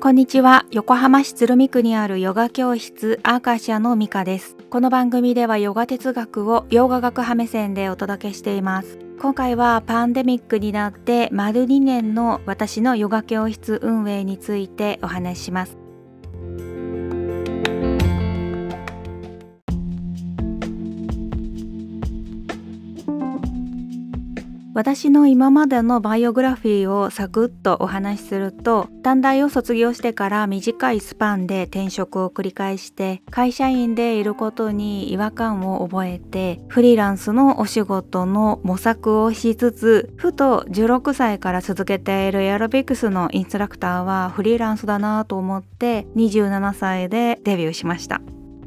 こんにちは。横浜市鶴見区にあるヨガ教室アーカシアのミカです。この番組ではヨガ哲学をヨガ学派目線でお届けしています。今回はパンデミックになって丸2年の私のヨガ教室運営についてお話しします。私の今までのバイオグラフィーをサクッとお話しすると短大を卒業してから短いスパンで転職を繰り返して会社員でいることに違和感を覚えてフリーランスのお仕事の模索をしつつふと16歳から続けているエアロビクスのインストラクターはフリーランスだなと思って27歳でデビューしました。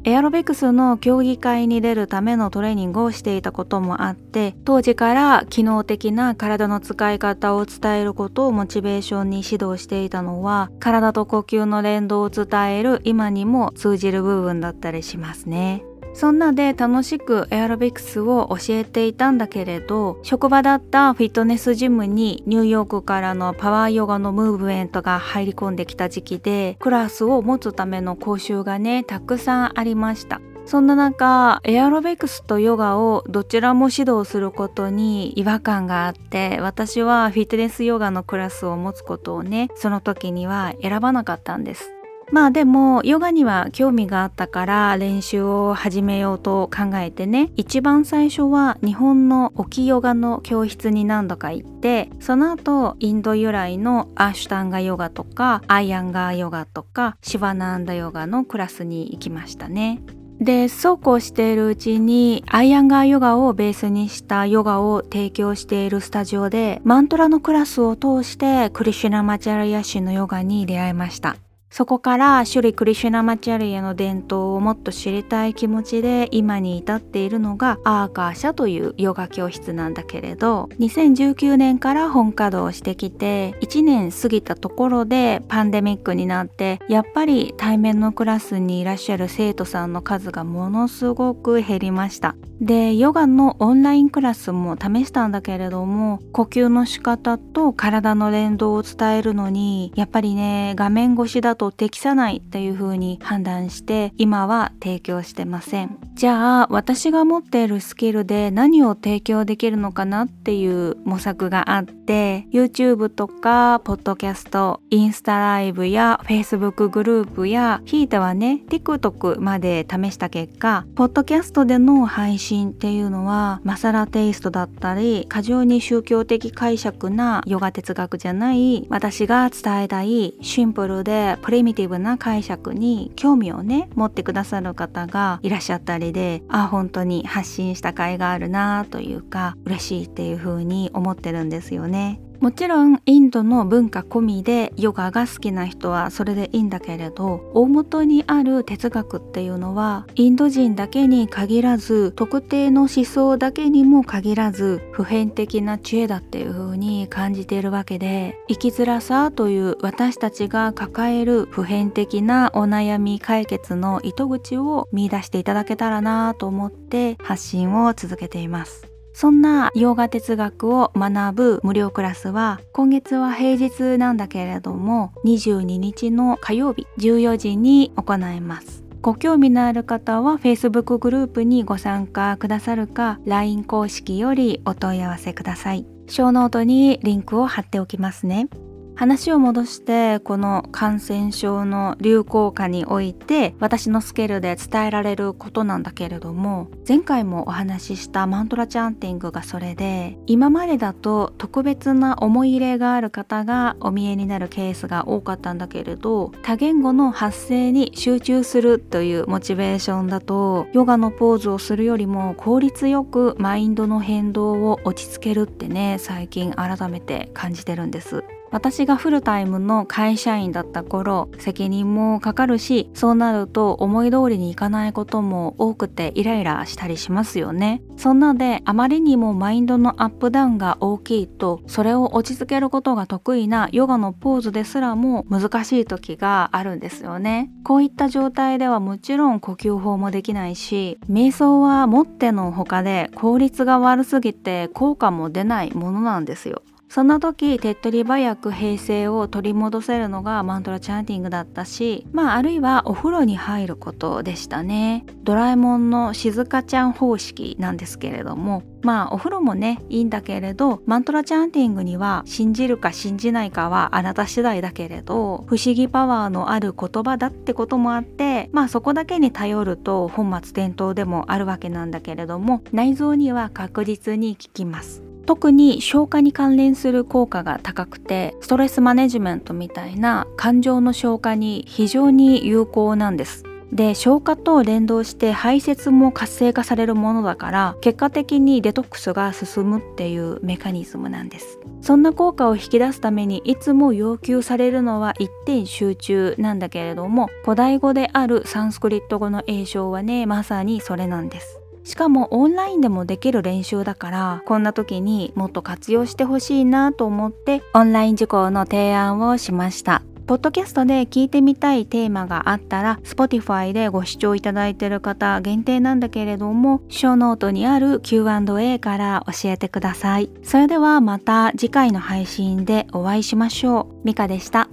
エアロビクスの競技会に出るためのトレーニングをしていたこともあって当時から機能的な体の使い方を伝えることをモチベーションに指導していたのは体と呼吸の連動を伝える今にも通じる部分だったりしますね。そんなで楽しくエアロビクスを教えていたんだけれど職場だったフィットネスジムにニューヨークからのパワーヨガのムーブメントが入り込んできた時期でクラスを持つための講習がねたくさんありました。そんな中エアロビクスとヨガをどちらも指導することに違和感があって私はフィットネスヨガのクラスを持つことをねその時には選ばなかったんです。まあでもヨガには興味があったから練習を始めようと考えてね一番最初は日本の沖ヨガの教室に何度か行ってその後インド由来のアシュタンガヨガとかアイアンガーヨガとかシバナンダヨガのクラスに行きましたね。でそうこうしているうちにアイアンガーヨガをベースにしたヨガを提供しているスタジオでマントラのクラスを通してクリシュナマチャラヤシのヨガに出会いましたそこからシュリ・クリシュナマチャリアの伝統をもっと知りたい気持ちで今に至っているのがアーカーシャというヨガ教室なんだけれど2019年から本稼働してきて1年過ぎたところでパンデミックになってやっぱり対面のクラスにいらっしゃる生徒さんの数がものすごく減りました。でヨガのオンラインクラスも試したんだけれども呼吸の仕方と体の連動を伝えるのにやっぱりね画面越しだとと適さないという風に判断して今は提供してません。じゃあ私が持っているスキルで何を提供できるのかなっていう模索があって YouTube とかポッドキャストインスタライブや Facebook グループやひいてはね TikTok まで試した結果ポッドキャストでの配信っていうのはマサラテイストだったり過剰に宗教的解釈なヨガ哲学じゃない私が伝えたいシンプルでプリミティブな解釈に興味をね持ってくださる方がいらっしゃったりであ本当に発信した甲斐があるなというか嬉しいっていう風に思ってるんですよね。ねもちろんインドの文化込みでヨガが好きな人はそれでいいんだけれど大元にある哲学っていうのはインド人だけに限らず特定の思想だけにも限らず普遍的な知恵だっていう風に感じているわけで生きづらさという私たちが抱える普遍的なお悩み解決の糸口を見出していただけたらなと思って発信を続けています。そんな洋画哲学を学ぶ無料クラスは今月は平日なんだけれども22日の火曜日14時に行います。ご興味のある方は Facebook グループにご参加くださるか LINE 公式よりお問い合わせください。ショーノートにリンクを貼っておきますね。話を戻してこの感染症の流行下において私のスケールで伝えられることなんだけれども前回もお話ししたマントラチャンティングがそれで今までだと特別な思い入れがある方がお見えになるケースが多かったんだけれど多言語の発声に集中するというモチベーションだとヨガのポーズをするよりも効率よくマインドの変動を落ち着けるってね最近改めて感じてるんです。私がフルタイムの会社員だった頃責任もかかるしそうなると思い通りにいかないことも多くてイライラしたりしますよね。そんなであまりにもマインドのアップダウンが大きいとそれを落ち着けることが得意なヨガのポーズですらも難しい時があるんですよね。こういった状態ではもちろん呼吸法もできないし瞑想はもってのほかで効率が悪すぎて効果も出ないものなんですよ。そんな時手っ取り早くく平静を取り戻せるのがマントラチャンティングだったしまああるいはお風呂に入ることでしたね。ドラえもんの静香ちゃん方式なんですけれどもまあお風呂もねいいんだけれどマントラチャンティングには信じるか信じないかはあなた次第だけれど不思議パワーのある言葉だってこともあってまあそこだけに頼ると本末転倒でもあるわけなんだけれども内臓には確実に効きます。特に消化に関連する効果が高くてストレスマネジメントみたいな感情の消化に非常に有効なんです。で消化と連動して排泄も活性化されるものだから結果的にデトックスが進むっていうメカニズムなんです。そんな効果を引き出すためにいつも要求されるのは一点集中なんだけれども古代語であるサンスクリット語の詠唱はねまさにそれなんです。しかもオンラインでもできる練習だからこんな時にもっと活用してほしいなと思ってオンライン受講の提案をしました。ポッドキャストで聞いてみたいテーマがあったら Spotify でご視聴いただいている方限定なんだけれどもショーノートにある Q&A から教えてください。それではまた次回の配信でお会いしましょう。ミカでした。